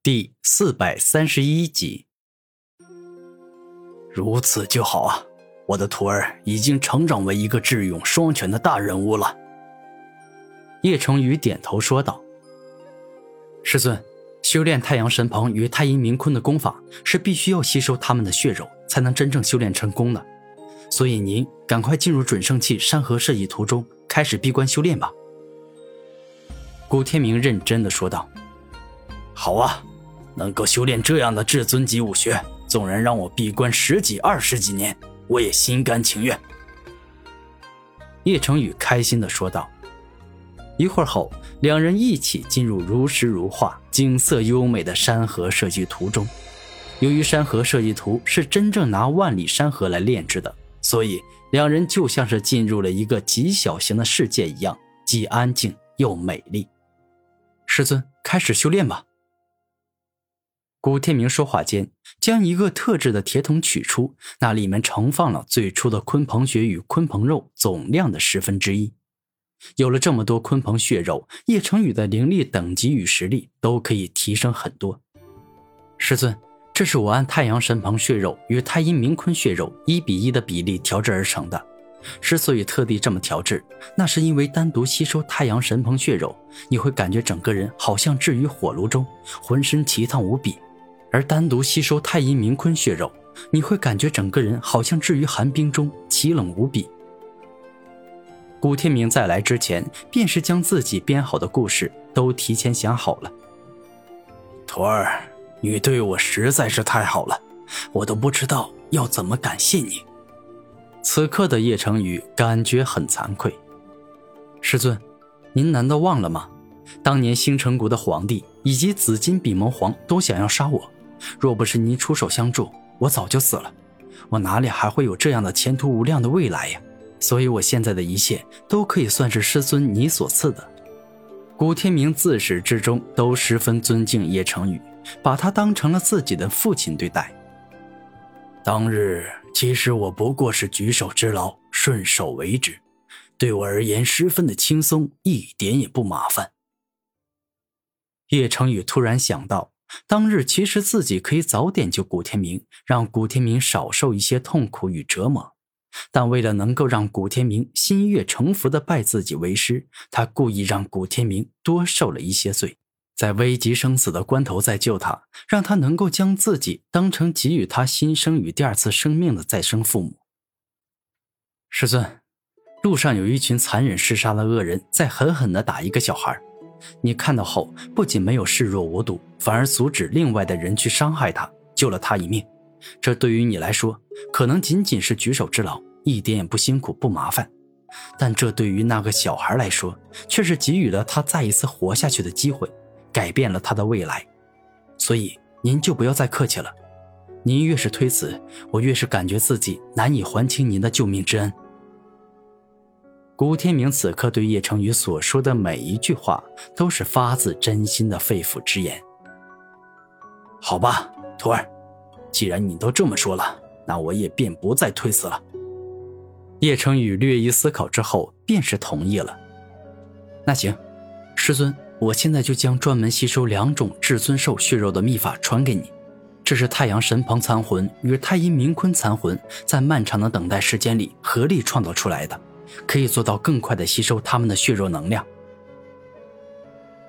第四百三十一集。如此就好啊！我的徒儿已经成长为一个智勇双全的大人物了。叶成宇点头说道：“师尊，修炼太阳神鹏与太阴明坤的功法是必须要吸收他们的血肉，才能真正修炼成功的。所以您赶快进入准圣器山河设计图中，开始闭关修炼吧。”古天明认真的说道：“好啊，能够修炼这样的至尊级武学，纵然让我闭关十几、二十几年，我也心甘情愿。”叶成宇开心的说道。一会儿后，两人一起进入如诗如画、景色优美的山河设计图中。由于山河设计图是真正拿万里山河来炼制的，所以两人就像是进入了一个极小型的世界一样，既安静又美丽。师尊，开始修炼吧。古天明说话间，将一个特制的铁桶取出，那里面盛放了最初的鲲鹏血与鲲鹏肉总量的十分之一。有了这么多鲲鹏血肉，叶成宇的灵力等级与实力都可以提升很多。师尊，这是我按太阳神鹏血肉与太阴明鲲血肉一比一的比例调制而成的。之所以特地这么调制，那是因为单独吸收太阳神鹏血肉，你会感觉整个人好像置于火炉中，浑身奇烫无比；而单独吸收太阴明坤血肉，你会感觉整个人好像置于寒冰中，奇冷无比。古天明在来之前，便是将自己编好的故事都提前想好了。徒儿，你对我实在是太好了，我都不知道要怎么感谢你。此刻的叶成宇感觉很惭愧，师尊，您难道忘了吗？当年星辰国的皇帝以及紫金比蒙皇都想要杀我，若不是您出手相助，我早就死了。我哪里还会有这样的前途无量的未来呀？所以，我现在的一切都可以算是师尊你所赐的。古天明自始至终都十分尊敬叶成宇，把他当成了自己的父亲对待。当日。其实我不过是举手之劳，顺手为之，对我而言十分的轻松，一点也不麻烦。叶成宇突然想到，当日其实自己可以早点救古天明，让古天明少受一些痛苦与折磨，但为了能够让古天明心悦诚服的拜自己为师，他故意让古天明多受了一些罪。在危急生死的关头再救他，让他能够将自己当成给予他新生与第二次生命的再生父母。师尊，路上有一群残忍嗜杀的恶人在狠狠地打一个小孩，你看到后不仅没有视若无睹，反而阻止另外的人去伤害他，救了他一命。这对于你来说可能仅仅是举手之劳，一点也不辛苦不麻烦，但这对于那个小孩来说，却是给予了他再一次活下去的机会。改变了他的未来，所以您就不要再客气了。您越是推辞，我越是感觉自己难以还清您的救命之恩。古天明此刻对叶成宇所说的每一句话，都是发自真心的肺腑之言。好吧，徒儿，既然你都这么说了，那我也便不再推辞了。叶成宇略一思考之后，便是同意了。那行，师尊。我现在就将专门吸收两种至尊兽血肉的秘法传给你，这是太阳神鹏残魂与太阴明坤残魂在漫长的等待时间里合力创造出来的，可以做到更快的吸收他们的血肉能量。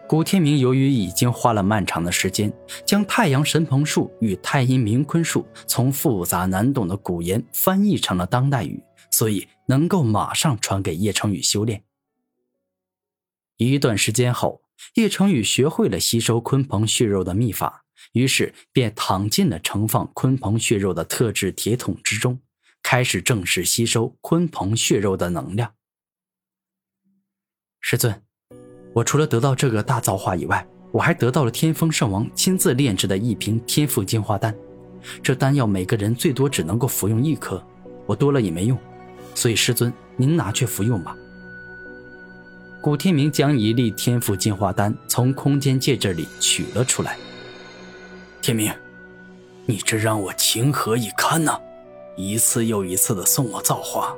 古天明由于已经花了漫长的时间，将太阳神鹏术与太阴明坤术从复杂难懂的古言翻译成了当代语，所以能够马上传给叶成宇修炼。一段时间后。叶成宇学会了吸收鲲鹏血肉的秘法，于是便躺进了盛放鲲鹏血肉的特制铁桶之中，开始正式吸收鲲鹏血肉的能量。师尊，我除了得到这个大造化以外，我还得到了天风圣王亲自炼制的一瓶天赋进化丹。这丹药每个人最多只能够服用一颗，我多了也没用，所以师尊您拿去服用吧。古天明将一粒天赋进化丹从空间戒指里取了出来。天明，你这让我情何以堪呢？一次又一次的送我造化，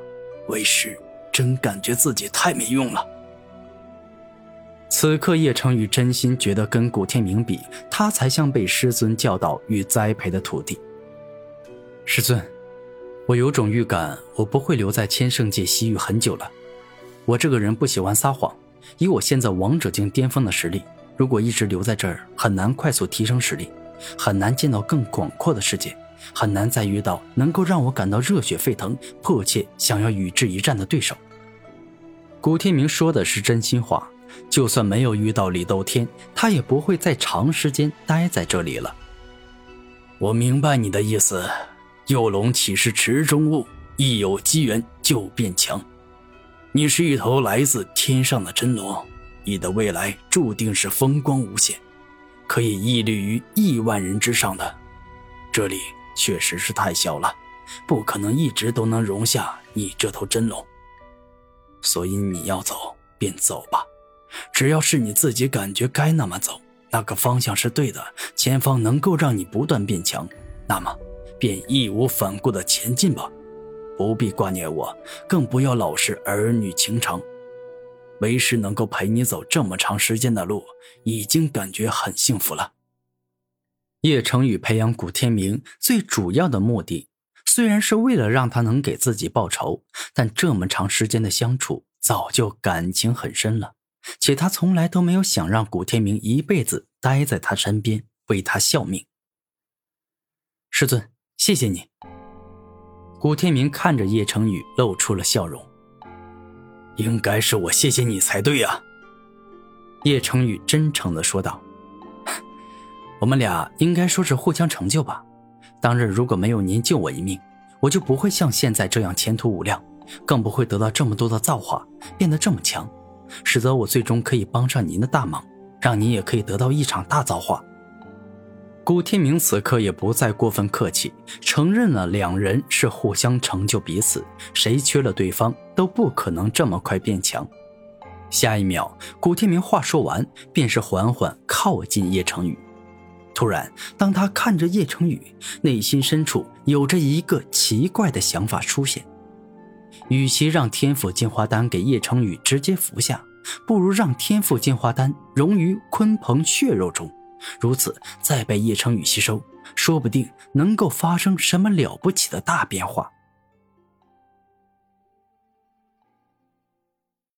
为师真感觉自己太没用了。此刻，叶成宇真心觉得跟古天明比，他才像被师尊教导与栽培的徒弟。师尊，我有种预感，我不会留在千圣界西域很久了。我这个人不喜欢撒谎，以我现在王者境巅峰的实力，如果一直留在这儿，很难快速提升实力，很难见到更广阔的世界，很难再遇到能够让我感到热血沸腾、迫切想要与之一战的对手。古天明说的是真心话，就算没有遇到李斗天，他也不会再长时间待在这里了。我明白你的意思，幼龙岂是池中物，一有机缘就变强。你是一头来自天上的真龙，你的未来注定是风光无限，可以屹立于亿万人之上的。这里确实是太小了，不可能一直都能容下你这头真龙。所以你要走便走吧，只要是你自己感觉该那么走，那个方向是对的，前方能够让你不断变强，那么便义无反顾的前进吧。不必挂念我，更不要老是儿女情长。为师能够陪你走这么长时间的路，已经感觉很幸福了。叶成宇培养古天明最主要的目的，虽然是为了让他能给自己报仇，但这么长时间的相处，早就感情很深了。且他从来都没有想让古天明一辈子待在他身边，为他效命。师尊，谢谢你。古天明看着叶成宇，露出了笑容。应该是我谢谢你才对呀。叶成宇真诚的说道：“我们俩应该说是互相成就吧。当日如果没有您救我一命，我就不会像现在这样前途无量，更不会得到这么多的造化，变得这么强，使得我最终可以帮上您的大忙，让您也可以得到一场大造化。”古天明此刻也不再过分客气，承认了两人是互相成就彼此，谁缺了对方都不可能这么快变强。下一秒，古天明话说完，便是缓缓靠近叶成宇。突然，当他看着叶成宇，内心深处有着一个奇怪的想法出现：与其让天赋进化丹给叶成宇直接服下，不如让天赋进化丹融于鲲鹏血肉中。如此，再被叶成宇吸收，说不定能够发生什么了不起的大变化。